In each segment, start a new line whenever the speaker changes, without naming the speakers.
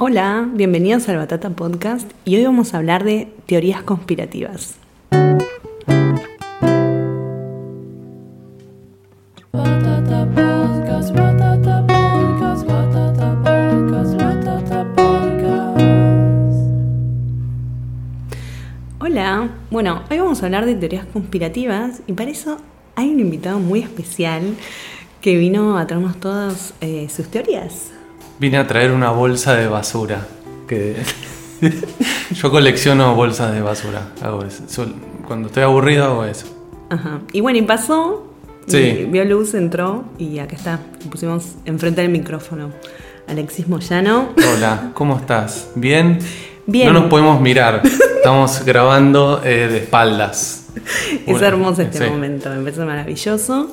Hola, bienvenidos al Batata Podcast y hoy vamos a hablar de teorías conspirativas. Hola, bueno, hoy vamos a hablar de teorías conspirativas y para eso hay un invitado muy especial que vino a traernos todas eh, sus teorías.
Vine a traer una bolsa de basura. Que yo colecciono bolsas de basura. Hago eso. Cuando estoy aburrido hago eso.
Ajá. Y bueno, y pasó, y
Sí.
vio luz, entró y acá está, pusimos enfrente del micrófono. Alexis Moyano.
Hola, ¿cómo estás? ¿Bien?
Bien.
No nos podemos mirar. Estamos grabando eh, de espaldas.
Es
Bueno,
hermoso este
sí.
momento, me parece maravilloso.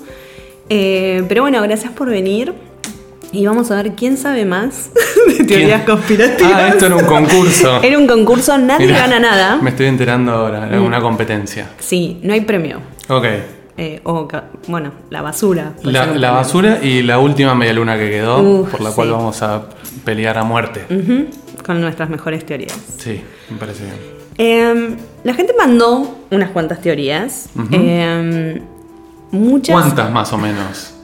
Eh, pero bueno, gracias por venir. Y vamos a ver quién sabe más de teorías
¿Quién?
conspirativas.
Ah, esto era un concurso.
Era un concurso, nadie
Mirá,
gana nada.
Me estoy enterando ahora. Era una competencia.
Sí, no hay premio.
Ok.
Eh, o, bueno, la basura.
La, la basura y la última media luna que quedó,
Uf,
por la cual vamos a pelear a muerte.
Con nuestras mejores teorías.
Sí, me parece bien.
Eh, la gente mandó unas cuantas teorías. Eh, muchas.
¿Cuántas más o menos?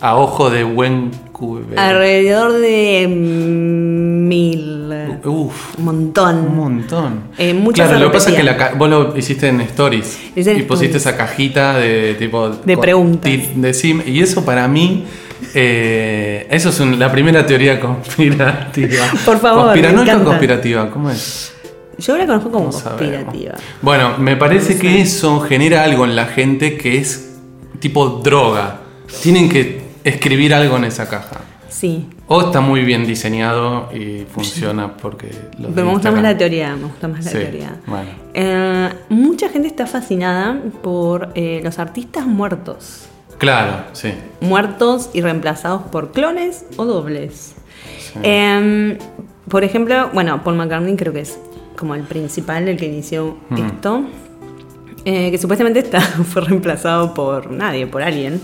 A ojo de buen cube.
Alrededor de mil.
Uf,
Un montón.
un montón.
Eh, muchas
claro, lo que pasa es que la vos lo hiciste en stories. Y pusiste esa cajita de tipo.
De preguntas.
ti- decime- y eso para mí. eh, eso es un- la primera teoría conspirativa.
Por favor,
Conspiranoica o conspirativa, ¿cómo es?
Yo la conozco como conspirativa.
Bueno, me parece
No
que eso genera algo en la gente que es tipo droga. Tienen que escribir algo en esa caja.
Sí.
O está muy bien diseñado y funciona porque... de
Pero me gusta más la teoría, me gusta más la
Sí,
teoría.
bueno.
Eh, mucha gente está fascinada por eh, los artistas muertos.
Claro, sí.
Muertos y reemplazados por clones o dobles.
sí.
Eh, por ejemplo, bueno, Paul McCartney creo que es como el principal, el que inició
Mm.
esto. Eh, que supuestamente está, fue reemplazado por nadie, por alguien.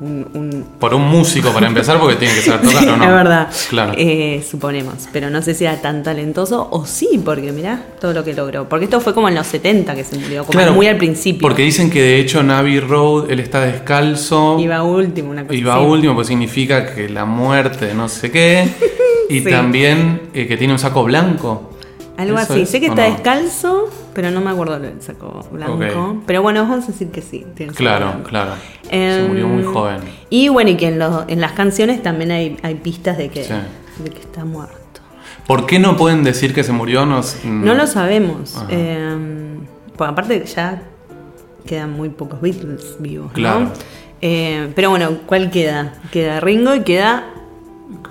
Un- un
Por un músico para empezar porque tiene que saber tocar o no.
Es verdad.
Claro.
Eh, suponemos. Pero no sé si era tan talentoso o sí, porque mirá todo lo que logró. Porque esto fue como en los 70 que se murió, como
Claro,
muy al principio.
Porque dicen que de hecho Navi Road, él está descalzo.
Iba último, una cosa así.
último, pues significa que la muerte no sé qué. Y
Sí.
también eh, que tiene un saco blanco.
Algo
¿Eso
así.
es
Sé que está
no?
descalzo, pero no me acuerdo lo del saco blanco. Pero bueno, vamos a decir que sí. tiene saco
Claro, claro. Se
Em,
murió muy joven.
Y bueno, y que en, los- en las canciones también hay, hay pistas de que,
Sí.
de que está muerto.
¿Por qué no pueden decir que se murió? Nos-
No lo sabemos. Eh, pues aparte ya quedan muy pocos Beatles vivos,
Claro.
¿no? Eh, pero bueno, ¿cuál queda? Queda Ringo y queda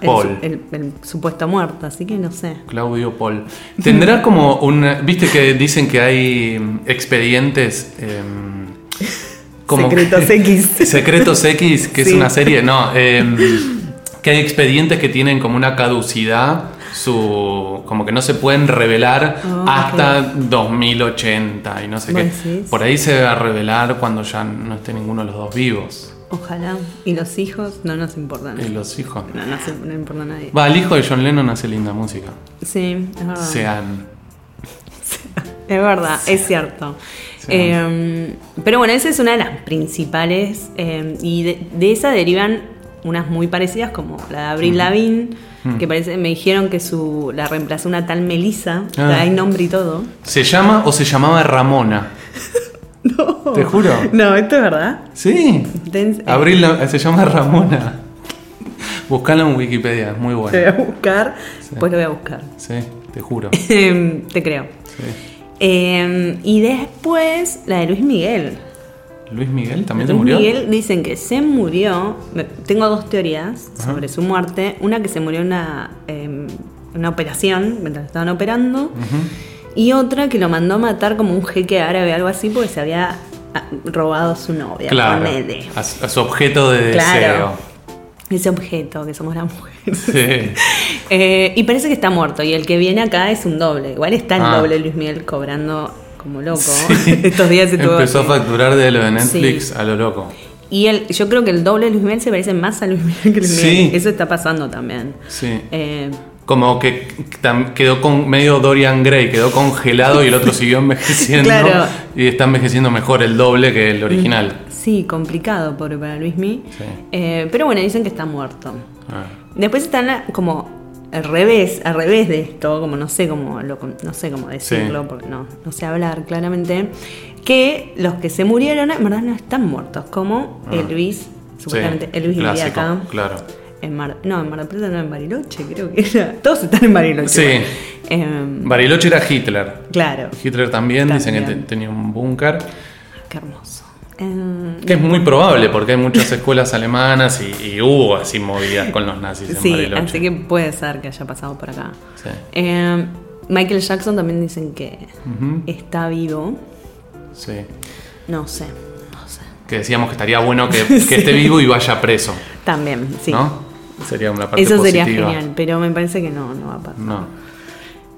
Paul.
el- el supuesto muerto, así que no sé.
Claudio Paul. ¿Tendrá como un... Viste que dicen que hay expedientes... em,
Secretos
que-
X.
Secretos X, que
Sí.
es una serie, no. em, que hay expedientes que tienen como una caducidad, su como que no se pueden revelar
Oh,
hasta 2080 y no sé
¿Vos
qué.
decís?
Por ahí se va a revelar cuando ya no esté ninguno de los dos vivos.
Ojalá. Y los hijos no nos importan.
Y los hijos.
No, no, se- no importa a nadie.
Va, el hijo de John Lennon hace linda música.
Sí, es verdad.
Sean.
Es verdad, es cierto. Eh, pero bueno, esa es una de las principales. eh, y de, de esa derivan unas muy parecidas, como la de Abril Lavigne,
Mm.
que parece, me dijeron que su la reemplazó una tal Melissa,
Ah.
hay nombre y todo.
¿Se llama o se llamaba Ramona?
No.
Te juro.
No, esto es verdad.
Sí. Abril la- se llama Ramona. Buscalo en Wikipedia, es muy
Te voy a buscar, pues lo voy a buscar.
Sí, te juro.
Te creo.
Sí.
Eh, y después la de Luis Miguel.
¿Luis Miguel también se
Luis
murió?
Miguel dicen que se murió. me- Tengo dos teorías
Ajá.
sobre su muerte. Una que se murió en una, em, una operación, mientras estaban operando.
Ujú.
Y otra que lo mandó a matar como un jeque árabe, algo así, porque se había robado a su novia.
Claro.
ponele.
A, su- a su objeto de
Claro. Ese objeto, que somos las mujeres.
deseo. Sí.
Eh, y parece que está muerto. Y el que viene acá es un doble. Igual está el
Ah.
doble Luis Miguel cobrando como loco.
Sí.
Estos días se tuvo
Empezó a facturar de lo de Netflix
Sí.
a lo loco.
Y el, yo creo que el doble de Luis Miguel se parece más a Luis Miguel que Luis
Sí.
Miguel. Eso está pasando también.
Sí.
Eh,
Como que quedó con medio Dorian Gray, quedó congelado y el otro siguió envejeciendo.
Claro.
Y está envejeciendo mejor el doble que el original.
Sí, complicado pobre para Luismi.
Sí.
Eh, pero bueno, dicen que está muerto.
Ah.
Después están la- como al revés, al revés de esto, como no sé cómo lo, no sé cómo decirlo,
Sí.
porque no, no sé hablar claramente, que los que se murieron en verdad no están muertos, como
Ah.
Elvis, supuestamente
Sí,
Elvis vivía
clásico,
acá.
Claro.
En Mar, no, en Mar del Plata no, en Bariloche, creo que era. Todos están en Bariloche.
Sí.
Em,
Bariloche era Hitler.
claro,
Hitler también, dicen que
También.
te- tenía un búnker.
qué hermoso. Em,
Que es muy probable porque hay muchas escuelas alemanas y, y hubo así movidas con los nazis en
sí,
Bariloche.
así que puede ser que haya pasado por acá.
Sí.
Em, Michael Jackson también dicen que está vivo.
Sí.
No sé, no sé.
Que decíamos que estaría bueno que, que esté vivo y vaya preso.
También, sí.
¿No? Sería una parte
Eso sería genial, pero me parece que no, no va a pasar.
No.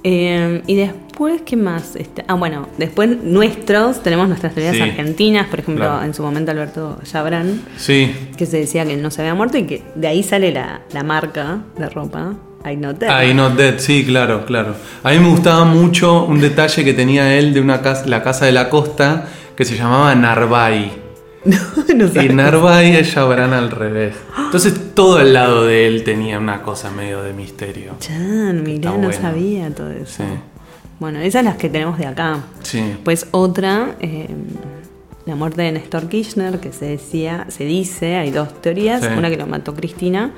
Eh, y después, ¿qué más? Este, ah, bueno, después nuestros, tenemos nuestras teorías
Sí.
argentinas, por ejemplo,
Claro.
en su momento Alberto Chabrán,
Sí.
que se decía que no se había muerto y que de ahí sale la, la marca de ropa, I Not Dead.
I Not Dead, sí, claro, claro. A mí me gustaba mucho un detalle que tenía él de una casa, la casa de la costa que se llamaba Narvay.
no
Y
sé.
Narvay es Chabran al revés. Entonces todo el lado de él tenía una cosa medio de misterio.
Chan, mirá, no
bueno.
sabía todo eso.
Sí.
Bueno, esas las que tenemos de acá.
Sí.
Pues otra, eh, la muerte de Néstor Kirchner, que se decía, se dice, hay dos teorías,
Sí.
una que lo mató Cristina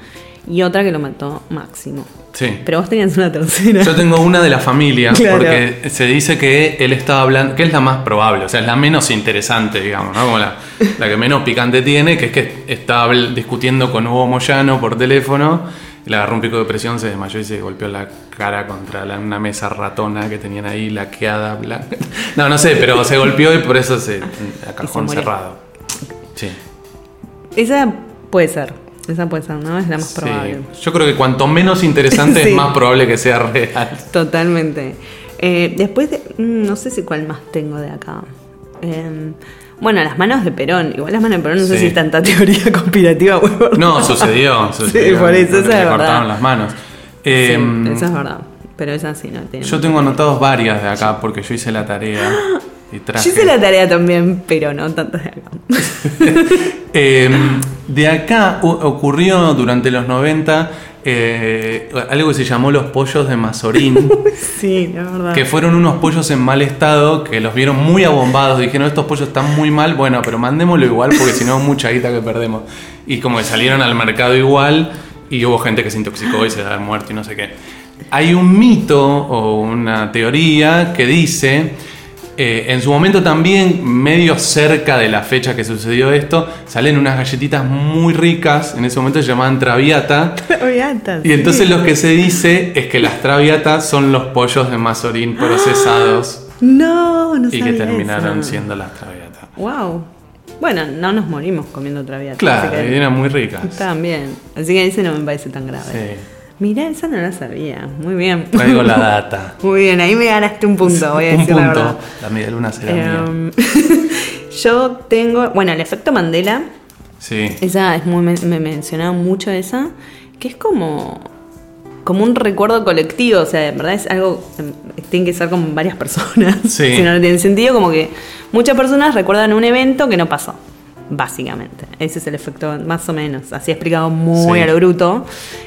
y otra que lo mató Máximo.
Sí.
Pero vos tenías una tercera.
Yo tengo una de la familia,
Claro.
porque se dice que él estaba hablando, que es la más probable, o sea, es la menos interesante, digamos, ¿no? Como la, la que menos picante tiene, que es que estaba discutiendo con Hugo Moyano por teléfono, y le agarró un pico de presión, se desmayó y se golpeó la cara contra la- una mesa ratona que tenían ahí, laqueada. No, no sé, pero se golpeó y por eso se. a cajón cerrado. Sí.
Esa puede ser, esa puede ser, ¿no? Es la más
Sí.
probable.
Yo creo que cuanto menos interesante
Sí.
es más probable que sea real.
Totalmente. Eh, después, de, mm, no sé si cuál más tengo de acá. Eh, bueno, las manos de Perón. Igual las manos de Perón no sé
Sí.
si es tanta teoría conspirativa.
No, sucedió. sucedió.
por eso, esa es
cortaron
verdad.
las manos.
Sí,
Eh,
eso es verdad. Pero esa sí no tiene.
yo tengo anotados varias de acá porque yo hice la tarea y traje.
Yo hice la tarea también, pero no tantas de acá.
Eh, de acá ocurrió durante los 90 eh, algo que se llamó los pollos de Mazorín.
sí, la verdad.
Que fueron unos pollos en mal estado, que los vieron muy abombados. Dijeron, estos pollos están muy mal, bueno, pero mandémoslo igual porque si no, mucha guita que perdemos. Y como que salieron al mercado igual, y hubo gente que se intoxicó y se ha muerto y no sé qué. Hay un mito o una teoría que dice, eh, en su momento también, medio cerca de la fecha que sucedió esto, salen unas galletitas muy ricas, en ese momento se llamaban Traviata.
Traviatas,
Y entonces
sí.
lo que se dice es que las traviatas son los pollos de Mazorín procesados
No, no
y que terminaron
eso.
siendo las traviatas.
Wow. Bueno, no nos morimos comiendo traviatas.
Claro, eran muy ricas.
Bien. Así que ese no me parece tan grave.
Sí.
Mirá, esa no la sabía. Muy bien.
Traigo la data.
Muy bien, ahí me ganaste un punto, voy a
Un
decir la
punto.
verdad.
La media luna será mía.
Em, yo tengo, bueno, el efecto Mandela,
Sí.
esa es muy, me, me mencionaba mucho esa, que es como, como un recuerdo colectivo, o sea, de verdad es algo, em, tiene que ser con varias personas,
Sí.
si no, no tiene sentido, como que muchas personas recuerdan un evento que no pasó. Básicamente, ese es el efecto más o menos, así explicado muy
Sí.
a lo bruto,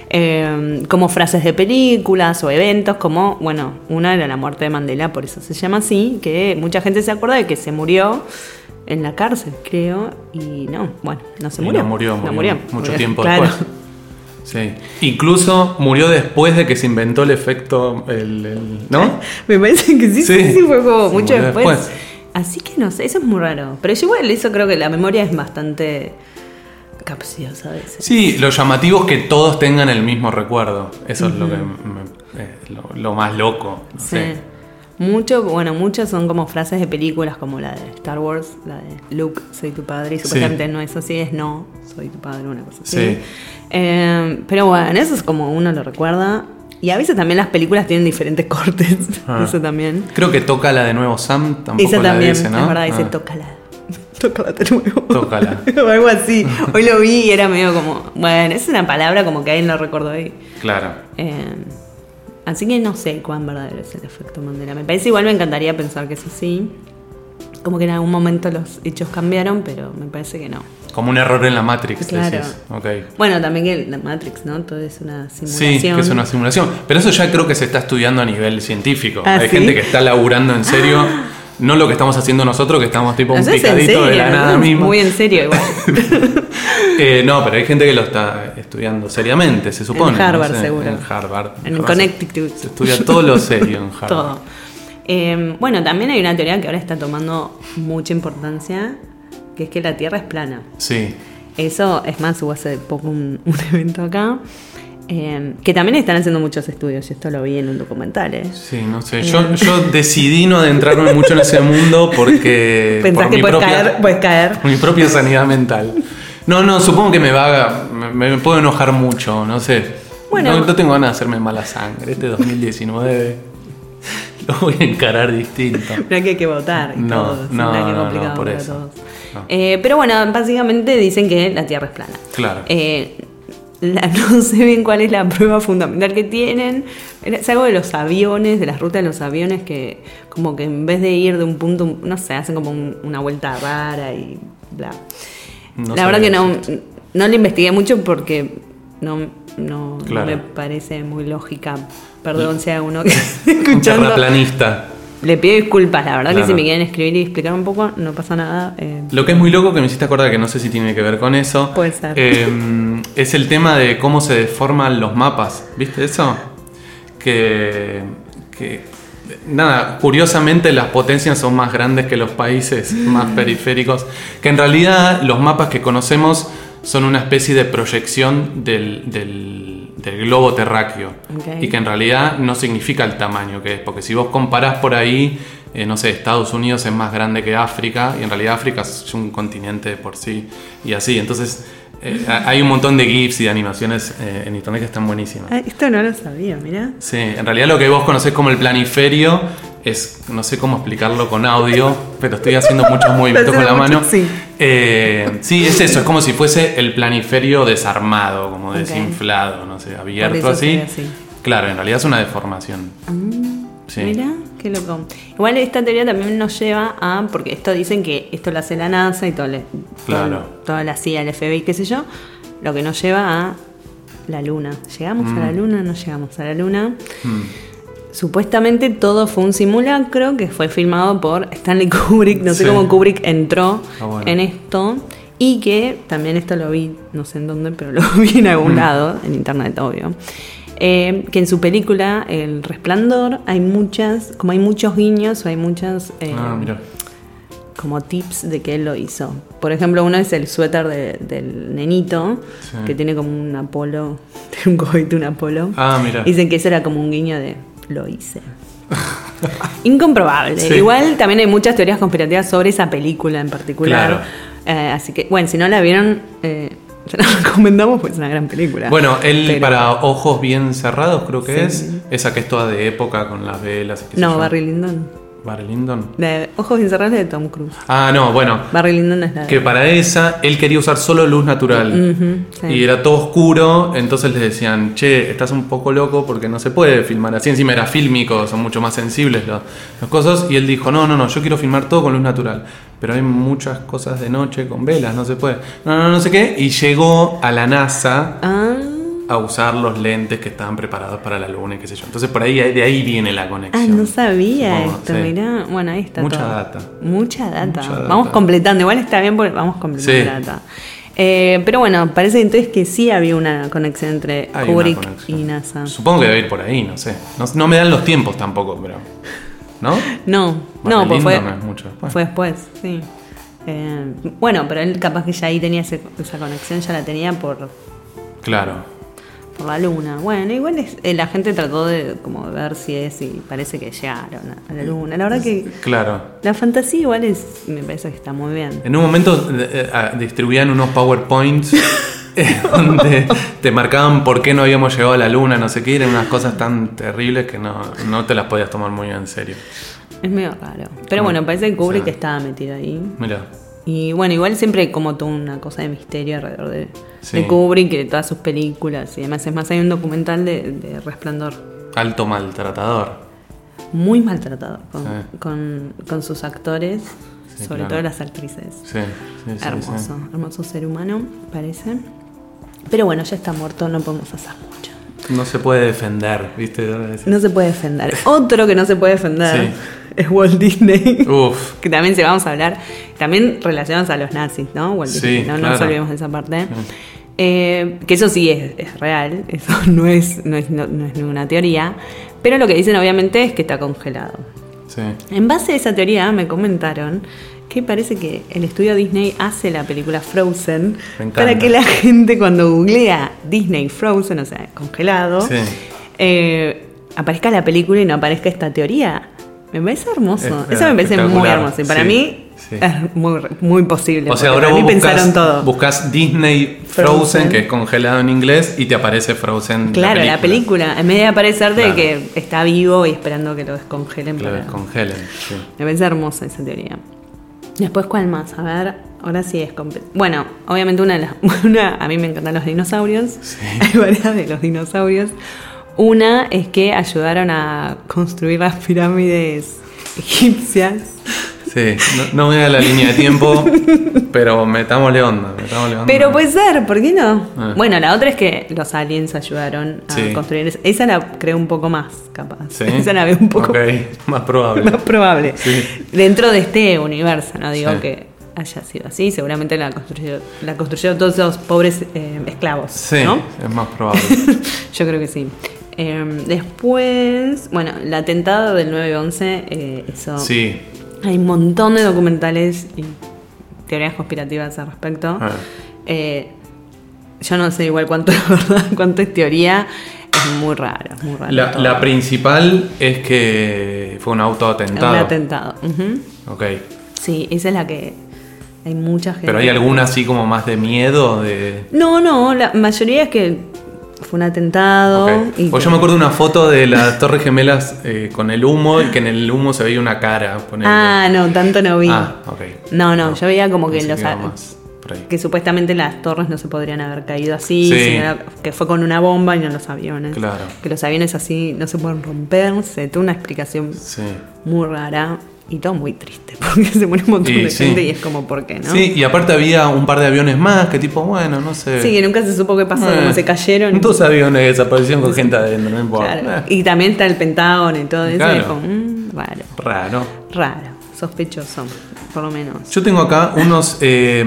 eh, como frases de películas o eventos, como, bueno, una era la muerte de Mandela, por eso se llama así, que mucha gente se acuerda de que se murió en la cárcel, creo, y no, bueno, no se murió.
no murió, murió mucho
murió,
tiempo
claro.
después. Sí. Incluso murió después de que se inventó el efecto, el, el- ¿no?
Me parece que sí, sí,
Sí.
sí, fue como mucho después.
después.
Así que no sé, eso es muy raro. Pero yo igual eso creo que la memoria es bastante capciosa a veces.
Sí, lo llamativo es que todos tengan el mismo recuerdo. Eso es lo que me- es lo, lo más loco. no
Sí.
sé.
Mucho, bueno, muchas son como frases de películas como la de Star Wars, la de Luke, soy tu padre, y
Sí.
supuestamente no es así, es no, soy tu padre, una cosa así.
Sí.
Eh, pero bueno, eso es como uno lo recuerda. Y a veces también las películas tienen diferentes cortes,
Ah.
eso también.
Creo que toca la de nuevo Sam, tampoco
Esa
la
también,
dice, ¿no?
es verdad, dice
Ah,
tócala. Tócala de nuevo.
Tócala.
o algo así. Hoy lo vi y era medio como, bueno, es una palabra como que alguien lo recordó ahí.
Claro.
Eh, Así que no sé cuán verdadero es el efecto Mandela. Me parece igual, me encantaría pensar que es así. Como que en algún momento los hechos cambiaron, pero me parece que no.
Como un error en la Matrix,
Claro.
decís. Ok.
Bueno, también que la Matrix, ¿no? Todo es una
Sí,
simulación.
que es una simulación. Pero eso ya creo que se está estudiando a nivel científico.
Ah,
Hay
¿sí?
gente que está laburando en serio. No lo que estamos haciendo nosotros, que estamos tipo un picadito de la nada misma.
Muy en serio igual.
Eh, no, pero hay gente que lo está estudiando seriamente, se supone.
En Harvard,
no sé,
seguro.
En Harvard.
En
Harvard
Connecticut.
Se estudia todo lo serio en Harvard.
Todo. Eh, bueno, también hay una teoría que ahora está tomando mucha importancia, que es que la Tierra es plana.
Sí.
Eso, es más, hubo hace poco un, un evento acá, eh, que también están haciendo muchos estudios, y esto lo vi en un documental, ¿eh?
Sí, no sé. Yo, yo decidí no adentrarme mucho en ese mundo porque.
Pensás
por
que
mi
puedes
propia-
caer, puedes caer.
por mi propia sanidad mental. No, no, supongo que me va me puedo enojar mucho, no sé.
Bueno.
No, no tengo ganas de hacerme mala sangre. Este 2019 lo voy a encarar distinto.
Que hay que votar y
No,
todo.
no, no,
complicado
por
para
eso.
todos.
No.
Eh, pero bueno, básicamente dicen que la Tierra es plana.
Claro.
Eh, la- no sé bien cuál es la prueba fundamental que tienen. Es algo de los aviones, de las rutas de los aviones, que como que en vez de ir de un punto, no sé, hacen como un- una vuelta rara y bla.
No
la verdad que no, no le investigué mucho porque no, no, me parece muy lógica. Perdón hay uno que esté
Un
escuchando.
terraplanista.
Le pido disculpas, la verdad
Claro.
que si me quieren escribir y explicar un poco, no pasa nada. eh,
Lo que es muy loco, que me hiciste acordar, que no sé si tiene que ver con eso,
Puede ser.
eh, es el tema de cómo se deforman los mapas. ¿Viste eso? Que, que, nada, curiosamente las potencias son más grandes que los países más periféricos, que en realidad los mapas que conocemos son una especie de proyección del, del- del globo terráqueo y que en realidad no significa el tamaño que es, porque si vos comparás por ahí, eh, no sé, Estados Unidos es más grande que África y en realidad África es un continente por sí y así, entonces eh, hay un montón de GIFs y de animaciones eh, en internet que están buenísimas.
ah, esto no lo sabía, mira.
Sí, en realidad lo que vos conocés como el planiferio es, no sé cómo explicarlo con audio, pero estoy haciendo muchos movimientos con la
Haciendo
mano.
mucho, sí.
Eh, sí, es eso, es como si fuese el planiferio desarmado, como desinflado, no sé, abierto así. Claro, en realidad es una deformación. Sí.
Mira, qué loco. Igual esta teoría también nos lleva a, porque esto dicen que esto lo hace la NASA y todo le-
Claro.
todo- toda la CIA, el FBI, qué sé yo, lo que nos lleva a la Luna. ¿Llegamos a la Luna? No llegamos a la Luna.
Mm.
Supuestamente todo fue un simulacro que fue filmado por Stanley Kubrick. No sé
Sí.
cómo Kubrick entró
Ah, bueno.
en esto. Y que también esto lo vi, no sé en dónde, pero lo vi en algún lado, en internet, obvio. Eh, que en su película El Resplandor hay muchas, como hay muchos guiños o hay muchas eh,
Ah, mira.
como tips de que él lo hizo. Por ejemplo, uno es el suéter de- del nenito,
Sí.
que tiene como un Apolo, tiene un cohete, un Apolo.
Ah, mira.
Dicen que eso era como un guiño de lo hice. Incomprobable.
Sí.
Igual también hay muchas teorías conspirativas sobre esa película en particular.
Claro.
Eh, así que, bueno, si no la vieron, eh, se la recomendamos, pues es una gran película.
Bueno, él
Pero-
para ojos bien cerrados creo que
Sí.
es. Esa que es toda de época con las velas. y qué sé
No. Barry Lyndon.
Barry Lyndon.
De Ojos encerrados es de Tom Cruise.
Ah, no, bueno.
Barry Lyndon es la.
Que para esa él quería usar solo luz natural.
Sí.
Y era todo oscuro, entonces les decían, che, estás un poco loco porque no se puede filmar así. Encima era fílmico, son mucho más sensibles los, las cosas. Y él dijo, no, no, no, yo quiero filmar todo con luz natural. Pero hay muchas cosas de noche con velas, no se puede. No, no, no sé qué. Y llegó a la NASA
Ah,
a usar los lentes que estaban preparados para la luna y qué sé yo. Entonces por ahí, de ahí viene la
ah,
conexión.
no sabía
Supongo,
esto,
sí.
mirá. Bueno, ahí está
Mucha
todo.
data.
Mucha data.
Mucha data.
Vamos completando. Igual está bien porque vamos completando
Sí.
la data. Eh, pero bueno, parece entonces que sí había una conexión entre
Hay
Kubrick
conexión.
y NASA.
Supongo que debe ir por ahí, no sé. No, no me dan los tiempos tampoco, pero... ¿No?
No, no, pues fue,
mucho después.
fue después, sí. Eh, bueno, pero él capaz que ya ahí tenía ese- esa conexión, ya la tenía por,
Claro.
Por la luna. Bueno, igual es- eh, la gente trató de como ver si es y parece que llegaron a, la luna. La verdad que
Claro.
la fantasía igual es, me parece que está muy bien.
En un momento eh, eh, ah, distribuían unos PowerPoints donde te marcaban por qué no habíamos llegado a la luna, no sé qué, eran unas cosas tan terribles que no, no te las podías tomar muy en serio.
Es medio raro. Pero bueno, parece que Kubrick
sí.
estaba metido ahí.
Mira,
Y bueno, igual siempre hay como toda una cosa de misterio alrededor de,
Sí.
de Kubrick y de todas sus películas y demás. Es más, hay un documental de, de Resplandor
alto maltratador.
Muy maltratado con,
Sí.
con- con sus actores,
Sí,
sobre
claro.
todo las actrices.
Sí, sí, sí,
hermoso, hermoso ser humano, parece. Pero bueno, ya está muerto, no podemos hacer mucho.
No se puede defender, ¿viste?
No se puede defender. Otro que no se puede defender
Sí.
es Walt Disney.
Uf,
que también se vamos a hablar, también relacionados a los nazis, ¿no? Walt
Sí,
Disney, no, no nos olvidemos de esa parte. Eh, que eso sí es, es real, eso no es, no, es, no- no es ninguna teoría, pero lo que dicen obviamente es que está congelado.
sí.
En base a esa teoría me comentaron que parece que el estudio Disney hace la película Frozen para que la gente cuando googlea Disney Frozen, o sea, congelado,
Sí.
eh, aparezca la película y no aparezca esta teoría. Me parece hermoso.
Es-
Eso me parece muy hermoso. Y para
Sí,
mí
sí.
es muy, muy posible.
O sea, ahora vos
pensaron
buscas,
todo.
buscas Disney Frozen,
Frozen.
que es congelado en inglés, y te aparece Frozen.
Claro, la película. En vez de aparecer de
Claro.
que está vivo y esperando que lo descongelen.
Que lo
para-
descongelen. sí.
Me parece hermosa esa teoría. Después, ¿cuál más? A ver, ahora sí es... Bueno, obviamente una de las... Una, a mí me encantan los dinosaurios.
Sí.
Hay varias de los dinosaurios. Una es que ayudaron a construir las pirámides egipcias.
Sí, no, no voy a la línea de tiempo, pero metámosle onda, metámosle onda.
Pero puede ser, ¿por qué no?
Ah.
Bueno, la otra es que los aliens ayudaron a
Sí.
construir... esa- Esa la creo un poco más, capaz.
Sí.
Esa la veo un poco
Ok, más probable.
más probable.
Sí.
Dentro de este universo, no digo que haya sido así, seguramente la construyeron, la construyeron todos esos pobres eh, esclavos,
Sí,
¿no?
es más probable.
Yo creo que sí. Eh, después, bueno, el atentado del 9-11, eh, eso...
Sí.
Hay un montón de documentales y teorías conspirativas al respecto.
Ah.
Eh, yo no sé igual cuánto es verdad, cuánto es teoría. Es muy raro, muy raro.
La, principal es que fue un autoatentado.
Un atentado. ujú.
Ok.
Sí, esa es la que hay mucha gente.
Pero hay alguna así como más de miedo de.
No, no, la mayoría es que fue un atentado. Y
O
que-
yo me acuerdo de una foto de las Torres Gemelas eh, con el humo y que en el humo se veía una cara. ponele.
Ah, no, tanto no vi.
Ah, ok.
No, no, yo veía como que los
más
que supuestamente las torres no se podrían haber caído así,
Sí.
sino era- que fue con una bomba y no los aviones.
Claro.
Que los aviones así no se pueden romper, se tuvo una explicación
Sí.
muy rara y todo muy triste, porque se murió un montón
Y
de
sí.
gente y es como, ¿por qué no?
Sí, y aparte había un par de aviones más que tipo, bueno, no sé.
Sí, que nunca se supo qué pasó,
Eh,
cómo se cayeron.
Dos aviones desaparecieron con gente adentro, no importa.
Claro.
Eh,
Y también está el Pentágono y todo eso.
Claro.
Y es como, mm, raro,
Raro.
raro, sospechoso, por lo menos.
Yo tengo acá unos. eh,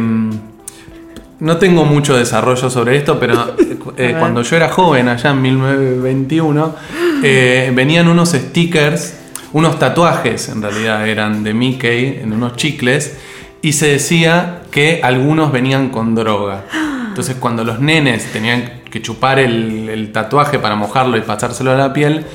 no tengo mucho desarrollo sobre esto, pero eh,
ver.
cuando yo era joven, allá en 1921, eh, venían unos stickers, unos tatuajes en realidad eran de Mickey en unos chicles, y se decía que algunos venían con droga. Entonces, cuando los nenes tenían que chupar el, tatuaje para mojarlo y pasárselo a la piel,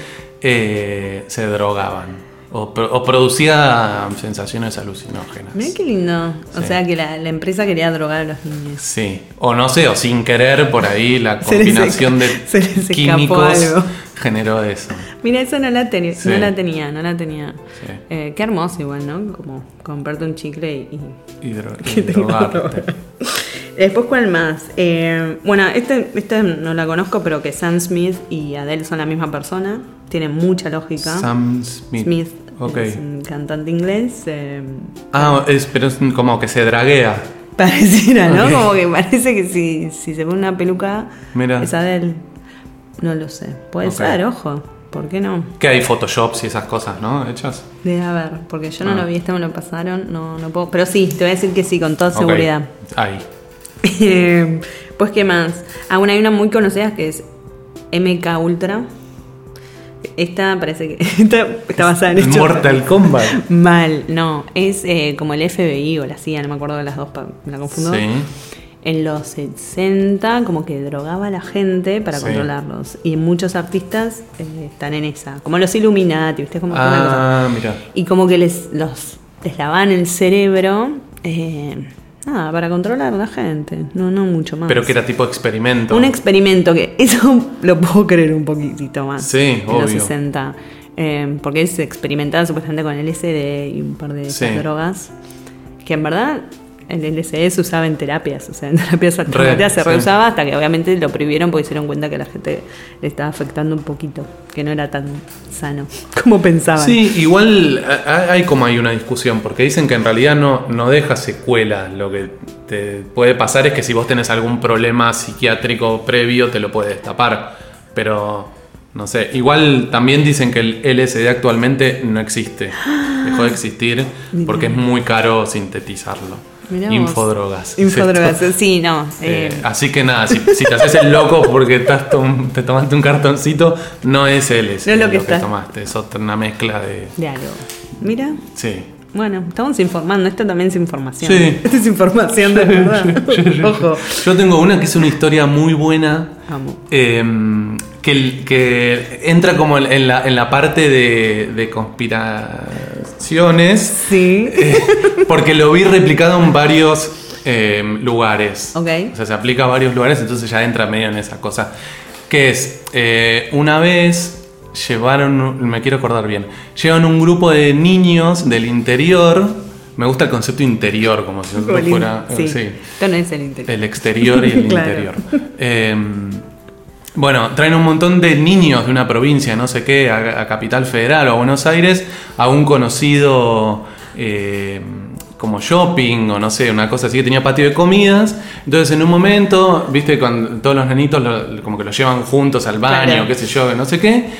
eh, se drogaban. O, pro- o producía sensaciones alucinógenas.
Mira qué lindo. O
Sí.
sea que la, la empresa quería drogar a los niños.
Sí, o no sé, o sin querer por ahí la
Se les
combinación de
se
químicos
algo.
generó eso.
Mira, eso no la, tenía
Sí.
no la tenía, no la tenía.
Sí.
Eh, qué hermoso igual, ¿no? Como comprarte un chicle y... y-
Y, dro- y drogarte.
droga. Después, ¿cuál más? Eh, bueno, este, este no la conozco, pero que Sam Smith y Adele son la misma persona. Tiene mucha lógica.
Sam Smith.
Smith
Ok.
es un cantante inglés. eh,
Ah, es, pero es como que se draguea.
pareciera, ¿no? Como que parece que si, si se pone una peluca
Mira.
es Adele. No lo sé. Puede ser, ojo. ¿Por qué no?
Que hay photoshops y esas cosas, ¿no? Hechas.
Debe haber, porque yo no
Ah.
lo vi, este me lo pasaron, no, no puedo. Pero sí, te voy a decir que sí, con toda seguridad.
Ahí.
Eh, pues, ¿qué más? Ah, bueno, hay una muy conocida que es MK Ultra. Esta parece que. Esta está basada en hechos
Mortal Kombat.
Mal, no. Es eh, como el FBI o la CIA, no me acuerdo de las dos, me la confundo.
Sí.
En los 60, como que drogaba a la gente para
Sí.
controlarlos. Y muchos artistas eh, están en esa. Como los Illuminati, ¿viste? Como.
Ah, mira.
Y como que les, los, les lavaban el cerebro. eh, nada, para controlar a la gente. No, no mucho más.
Pero que era tipo experimento.
Un experimento que eso lo puedo creer un poquitito más.
Sí,
en los
obvio.
60. Eh, porque se experimentaba supuestamente con el SD y un par de
Sí.
drogas. Que en verdad el LSD se usaba en terapias, o sea, en terapias alternativas se
sí.
reusaba hasta que obviamente lo prohibieron porque se dieron cuenta que a la gente le estaba afectando un poquito, que no era tan sano como pensaban.
Sí, igual hay como hay una discusión, porque dicen que en realidad no, no deja secuelas. Lo que te puede pasar es que si vos tenés algún problema psiquiátrico previo, te lo puede destapar. Pero, no sé, igual también dicen que el LSD actualmente no existe. Dejó de existir porque es muy caro sintetizarlo.
Mirá.
Infodrogas.
Infodrogas, sí, no.
Eh,
eh,
así que nada, si, si te haces el loco porque estás tom- te tomaste un cartoncito, no es
No es lo que
que
está.
tomaste, es otra una mezcla de...
de algo. Mira,
Sí.
bueno, estamos informando, esto también es información.
Sí.
Esto es información de verdad. Ojo.
Yo tengo una que es una historia muy buena.
Amo.
eh, que, que entra como en la, en la parte de, de
Sí.
eh, porque lo vi replicado en varios eh, lugares.
Ok.
O sea, se aplica a varios lugares, entonces ya entra medio en esa cosa. Que es, eh, una vez llevaron, me quiero acordar bien, llevan un grupo de niños del interior. Me gusta el concepto interior, como si
in-
fuera.
sí.
sí.
Esto no es el interior.
El exterior y el
Claro.
interior. Bueno, traen un montón de niños de una provincia, no sé qué, a, a Capital Federal o a Buenos Aires, a un conocido eh, como shopping o no sé, una cosa así que tenía patio de comidas. Entonces en un momento, viste, cuando todos los nenitos lo- como que los llevan juntos al baño,
Claro.
qué sé yo, no sé qué.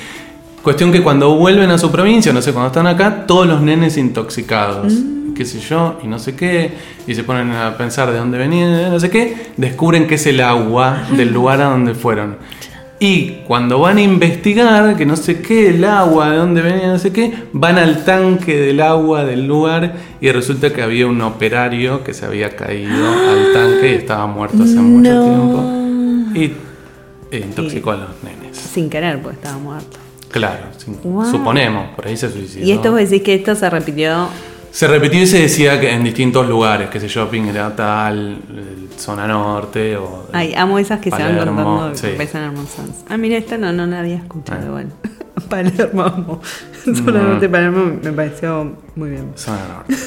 Cuestión que cuando vuelven a su provincia, no sé, cuando están acá, todos los nenes intoxicados, qué sé yo, y no sé qué, y se ponen a pensar de dónde venían, no sé qué, descubren que es el agua del lugar a donde fueron. Y cuando van a investigar, que no sé qué, el agua, de dónde venía, no sé qué, van al tanque del agua del lugar y resulta que había un operario que se había caído al tanque y estaba muerto hace mucho tiempo. Y e intoxicó a los nenes.
Sin querer, pues estaba muerto.
Claro, sí,
Wow.
suponemos, por ahí se suicidó.
Y esto vos decís que esto se repitió.
Se repitió y se decía que en distintos lugares, que ese shopping era tal, zona norte o...
Ay, amo esas que se van contando
sí.
que empiezan hermosas. Ah, mira, esta no, no la había escuchado
Ah.
igual. Palermo. Zona
Mm.
norte Palermo me pareció muy bien.
Zona norte.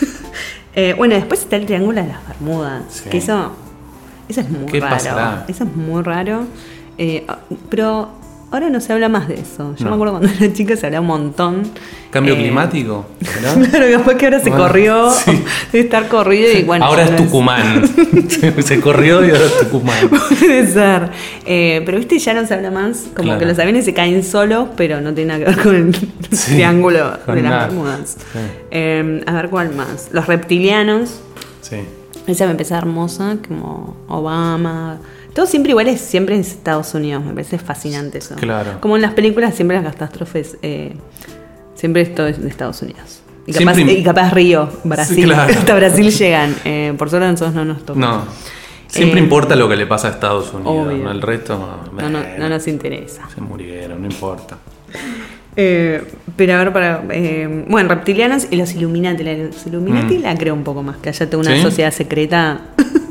Eh, bueno, después está el Triángulo de las Bermudas.
Sí.
Que eso, eso es muy
¿Qué
raro.
pasará?
Eso es muy raro. Eh, ah, pero ahora no se habla más de eso. Yo
No.
me acuerdo cuando era chica se hablaba un montón.
Cambio
Eh,
climático, ¿verdad?
Claro, capaz que ahora se
Bueno,
corrió.
sí.
Estar corrido y bueno.
ahora es Tucumán. se, se corrió y ahora es Tucumán.
Puede ser. Eh, pero viste, ya no se habla más. Como
Claro.
que los aviones se caen solos, pero no tiene nada que ver con el
Sí,
triángulo
con
de las. Bermudas.
Sí.
Eh, a ver cuál más. Los reptilianos.
Sí.
Esa me parece hermosa, como Obama. Todo siempre igual es siempre en Estados Unidos, me parece fascinante eso.
Claro.
Como en las películas, siempre las catástrofes, eh, siempre es todo de Estados Unidos. Y capaz,
Siempre-
y capaz Río, Brasil.
Sí, claro.
Hasta Brasil llegan. Eh, por suerte nosotros no nos toca.
No. Siempre
Eh,
importa lo que le pasa a Estados Unidos,
obvio.
¿no? El resto...
No, no, no nos interesa.
Se murieron, no importa.
Eh, pero a ver, para. eh, bueno, reptilianos y los Illuminati. Los Illuminati
Mm.
la creo un poco más, que haya toda una
¿Sí?
sociedad secreta.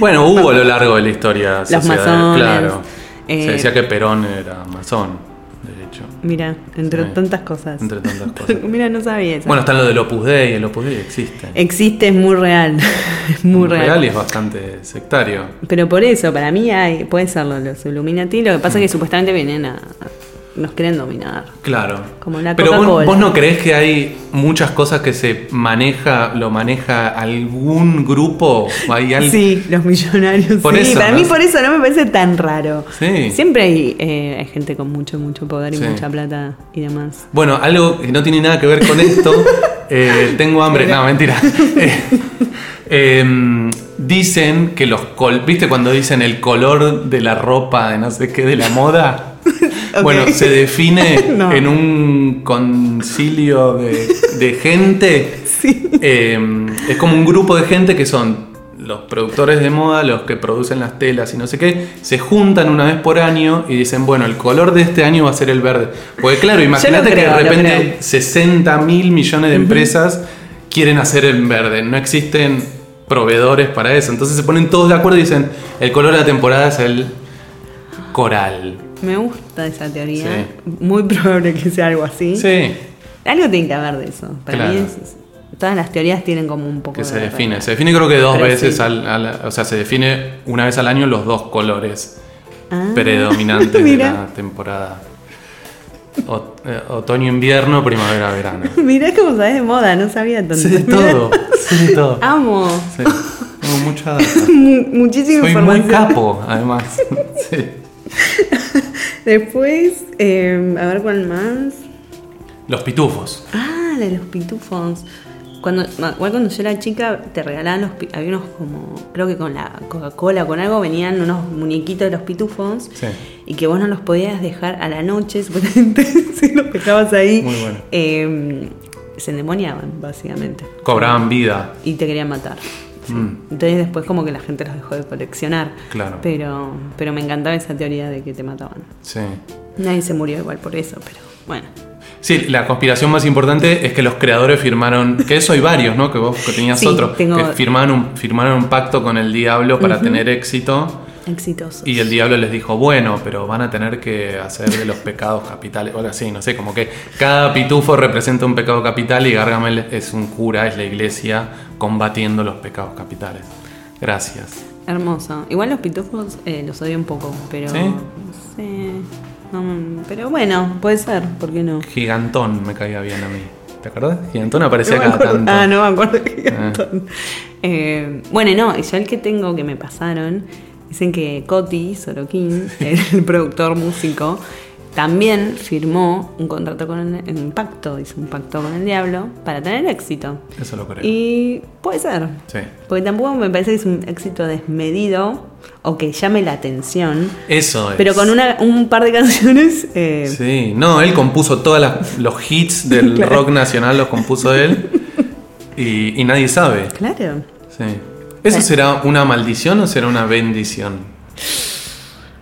Bueno, hubo a lo largo de la historia
Los masones,
claro.
eh,
Se decía que Perón era masón, de hecho.
Mira, entre
Sí.
tantas cosas.
Entre tantas cosas.
Mira, no sabía eso.
Bueno, está lo del Opus Dei, el Opus Dei existe.
Existe, es muy real. es muy real.
y es bastante sectario.
Pero por eso, para mí hay, puede serlo los Illuminati. Lo que pasa es que supuestamente vienen a. nos quieren dominar.
Claro.
Como la
Pero vos, no crees que hay muchas cosas que se maneja, lo maneja algún grupo? ¿O hay al-
Sí, los millonarios.
Por
sí,
eso,
para
¿no?
mí por eso no me parece tan raro.
Sí.
Siempre hay, eh, hay gente con mucho, mucho poder y
Sí.
mucha plata y demás.
Bueno, algo que no tiene nada que ver con esto. eh, tengo hambre. No, mentira. Eh, em, dicen que los col ¿Viste cuando dicen el color de la ropa de no sé qué de la moda? Bueno, se define
No.
en un concilio de, de gente. Em, es como un grupo de gente que son los productores de moda, los que producen las telas y no sé qué, se juntan una vez por año y dicen, bueno, el color de este año va a ser el verde. Porque claro, imagínate que de repente
creo.
60 mil millones de empresas quieren hacer el verde. No existen proveedores para eso. Entonces se ponen todos de acuerdo y dicen, el color de la temporada es el coral.
Me gusta esa teoría.
Sí.
Muy probable que sea algo así.
Sí.
Algo tiene que haber de eso. Para
Claro.
mí es, todas las teorías tienen como un poco
Que
de
se define. Se define creo que dos
Pero
veces
sí.
al, al- O sea, se define una vez al año los dos colores
Ah,
predominantes de la temporada. O- eh, Otoño-invierno, primavera-verano.
Mirá cómo sabes de moda, no sabía tanto.
Sé de todo, sé de todo.
Amo.
Sí, Tengo mucha data.
Mu- Muchísima
Soy muy
información.
capo, además. Sí.
Después, eh, a ver cuál más.
Los pitufos.
Ah, la de los pitufos. Cuando, igual cuando yo era chica te regalaban los había unos como, creo que con la Coca-Cola, con algo, venían unos muñequitos de los pitufos
Sí.
y que vos no los podías dejar a la noche, supuestamente, si los dejabas ahí,
Muy bueno.
eh, se endemoniaban, básicamente.
Cobraban vida.
Y te querían matar.
Mm.
Entonces después como que la gente los dejó de coleccionar.
Claro.
Pero, pero me encantaba esa teoría de que te mataban.
Sí.
Nadie se murió igual por eso, pero bueno.
Sí, la conspiración más importante es que los creadores firmaron, que eso hay varios, ¿no? Que vos que tenías
Sí,
otro,
tengo-
que firmaron firmaron un pacto con el diablo para tener éxito
Exitosos.
y el diablo les dijo, bueno, pero van a tener que hacer de los pecados capitales, o algo así, no sé, como que cada pitufo representa un pecado capital y Gargamel es un cura, es la iglesia combatiendo los pecados capitales. Gracias.
Hermoso. Igual los pitufos eh, los odio un poco, pero.
¿Sí?
Sí. No, pero bueno, puede ser, ¿por qué no?
Gigantón me caía bien a mí. ¿Te acordás? Gigantón aparecía
No
cada
acuerdo-
tanto.
Ah, no me acuerdo de Gigantón. Eh, bueno, no, y yo el que tengo que me pasaron, dicen que Coti Sorokin, el productor músico, también firmó un contrato con el, un pacto, hizo un pacto con el diablo para tener éxito.
Eso lo creo.
Y puede ser.
Sí.
Porque tampoco me parece que es un éxito desmedido o que llame la atención.
Eso es.
Pero con una, un par de canciones. eh,
Sí, no, él compuso todos los hits del
Claro.
rock nacional, los compuso él. Y, y nadie sabe.
Claro.
Sí. ¿Eso será una maldición o será una bendición?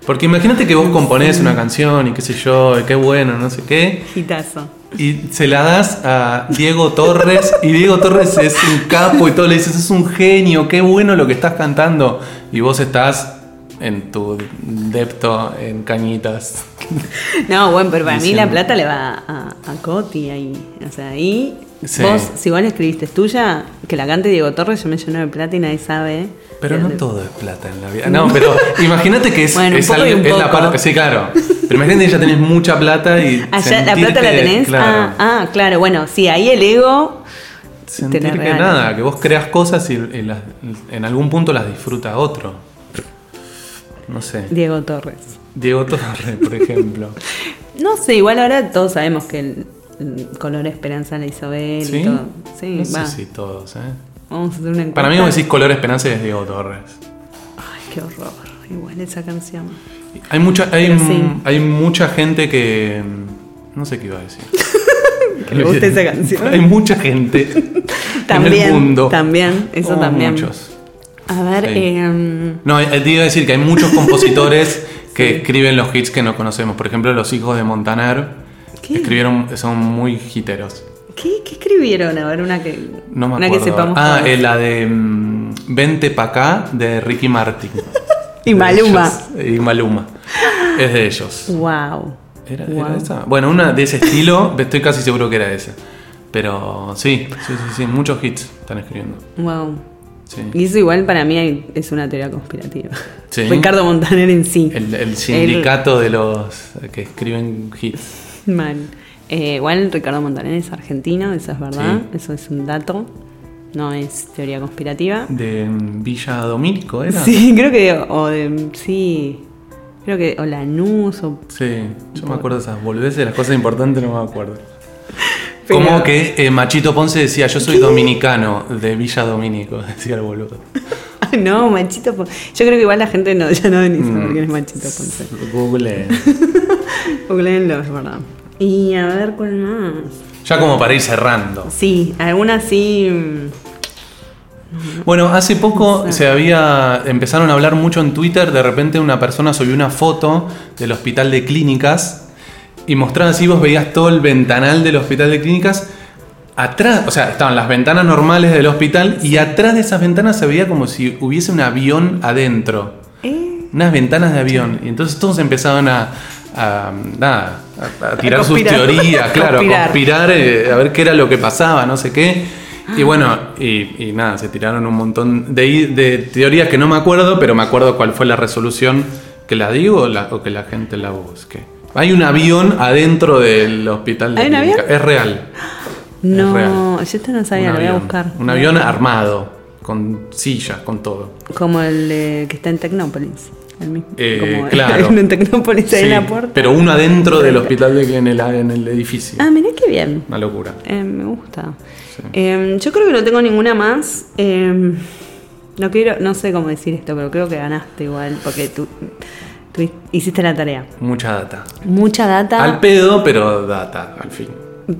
Porque imagínate que vos componés una canción y qué sé yo, y qué bueno, no sé qué,
Hitazo.
y se la das a Diego Torres, y Diego Torres es un capo y todo le dices, es un genio, qué bueno lo que estás cantando, y vos estás en tu depto en cañitas.
No, bueno, pero para mí la plata le va a, a Coti ahí. O sea, ahí.
Sí.
Vos, si vos le escribiste es tuya, que la cante Diego Torres, yo me lleno de plata y nadie sabe.
Pero no todo es plata en la vida. No, pero imagínate que es,
Bueno,
es, algo- es la parte. Sí, claro. Pero imagínate que ya tenés mucha plata y.
Ah, ya, la plata la tenés.
Claro.
Ah, ah, claro, bueno, sí, ahí el ego.
sentir
la
que nada, que vos creas cosas y, y las- en algún punto las disfruta otro. No sé.
Diego Torres.
Diego Torres, por ejemplo.
No sé, igual ahora todos sabemos que el color esperanza la él
¿Sí?
y todo. Sí,
no
va.
sé si todos, ¿eh?
Vamos a hacer una encuesta.
Para mí, vos decís color esperanza es Diego Torres.
Ay, qué horror. Igual esa canción.
Hay mucha, hay,
sí.
hay mucha gente que. No sé qué iba a decir.
Que le guste esa canción.
Hay mucha gente
También,
en el mundo.
también, eso
Oh,
también.
Muchos.
A ver,
Sí.
eh,
No, eh, te iba a decir que hay muchos compositores que escriben los hits que no conocemos. Por ejemplo, los hijos de Montaner
¿Qué?
escribieron, son muy hiteros.
¿qué, qué escribieron? A ver, una que,
No me
una
acuerdo.
que sepamos.
ah, eh, la de mm, Vente pa' acá de Ricky Martin.
Y Maluma.
ellos. Y Maluma. Es de ellos.
Wow.
¿Era,
Wow.
era esa? Bueno, una de ese estilo, estoy casi seguro que era esa. Pero sí, sí, sí, sí, muchos hits están escribiendo.
Wow.
Sí.
Y eso igual para mí hay- es una teoría conspirativa.
Sí.
Ricardo Montaner en sí.
El, el sindicato de los que escriben hits.
Mal. Eh, igual Ricardo Montaner es argentino, eso es verdad.
Sí.
Eso es un dato. No es teoría conspirativa.
De Villa Domínico, ¿era?
Sí, creo que. O de. Sí. Creo que. O Lanús o.
Sí, yo me acuerdo de esas boludeces, las cosas importantes no me acuerdo.
Pero-
Como que eh, Machito Ponce decía, yo soy dominicano de Villa Domínico, decía el boludo.
No, Machito Ponce. Yo creo que igual la gente no, ya no ni saber
Mm.
quién es Machito Ponce.
Google.
Googleenlo, es verdad. Y a ver cuál más.
Ya como para ir cerrando.
Sí, alguna sí. mm,
Bueno, hace poco se había empezaron a hablar mucho en Twitter, de repente una persona subió una foto del hospital de clínicas y mostraba así, vos veías todo el ventanal del hospital de clínicas. Atrás, o sea, estaban las ventanas normales del hospital y atrás de esas ventanas se veía como si hubiese un avión adentro.
¿Eh?
Unas ventanas de avión. Y entonces todos empezaron a, a, nada, a- a tirar sus teorías, claro,
Conspirar.
a conspirar, eh, a ver qué era lo que pasaba, no sé qué. Y bueno, y, y nada, se tiraron un montón de, de teorías que no me acuerdo, pero me acuerdo cuál fue la resolución que la digo o, la- o que la gente la busque. Hay un avión adentro del hospital de
¿Hay un avión?
Es real.
No,
real.
yo esto no sabía,
Un
lo voy a buscar.
Un avión armado, con sillas, con todo.
Como el eh, que está en Tecnópolis. El mismo.
Eh,
como
claro.
en Tecnópolis ahí en la puerta.
pero uno adentro del hospital de, en, el, en el edificio.
Ah, mirá qué bien.
Una locura.
Eh, me gusta. Eh, yo creo que no tengo ninguna más. Eh, no quiero, no sé cómo decir esto, pero creo que ganaste igual, porque tú, tú hiciste la tarea.
Mucha data.
Mucha data,
Al pedo, pero data, al fin.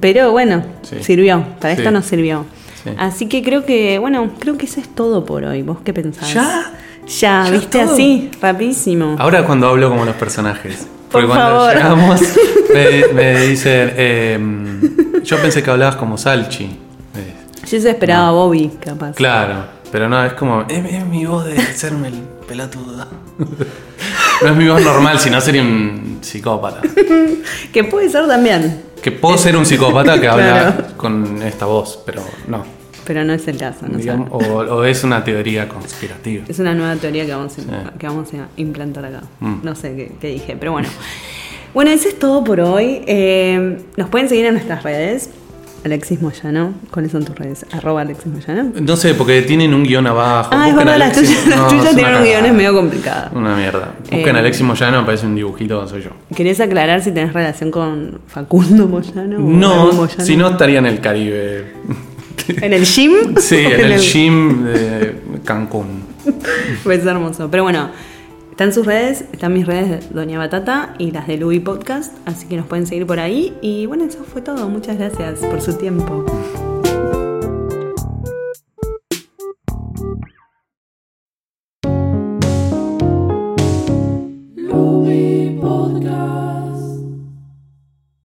pero bueno,
Sí.
sirvió. Para esto nos sirvió.
Sí.
Así que creo que, bueno, creo que eso es todo por hoy. ¿Vos qué pensás?
¿Ya?
Ya,
¿Ya
viste
todo?
así, rapidísimo.
Ahora cuando hablo como los personajes.
Por
Porque cuando
favor.
llegamos me, me dicen, em, yo pensé que hablabas como Salchi. Eh,
Yo se esperaba Bobby, capaz.
claro, pero no, es como, es, es mi voz de serme el pelotudo. No es mi voz normal, sino sería un psicópata.
Que puede ser también,
Que puedo ser un psicópata que habla
Claro.
con esta voz, pero no.
Pero no es el caso. No
Digamos, o, o es una teoría conspirativa.
Es una nueva teoría que vamos a,
Sí.
que vamos a implantar acá.
Mm.
No sé qué, qué dije, pero bueno. Bueno, eso es todo por hoy. Eh, nos pueden seguir en nuestras redes. Alexis Moyano. ¿Cuáles son tus redes? Arroba Alexis Moyano.
No sé, porque tienen un guion abajo.
Ah, es verdad, las tuyas, las tienen un
guion,
es medio complicado.
Una mierda. Busquen
Eh,
Alexis Moyano, aparece un dibujito, soy yo.
¿Querés aclarar si tenés relación con Facundo Moyano? o
No, si no estaría en el Caribe.
¿En el gym?
Sí,
¿O
en el gym de Cancún.
Pues hermoso. Pero bueno, están sus redes, están mis redes de Doña Batata y las de Louis Podcast, así que nos pueden seguir por ahí. Y bueno, eso fue todo. Muchas gracias por su tiempo.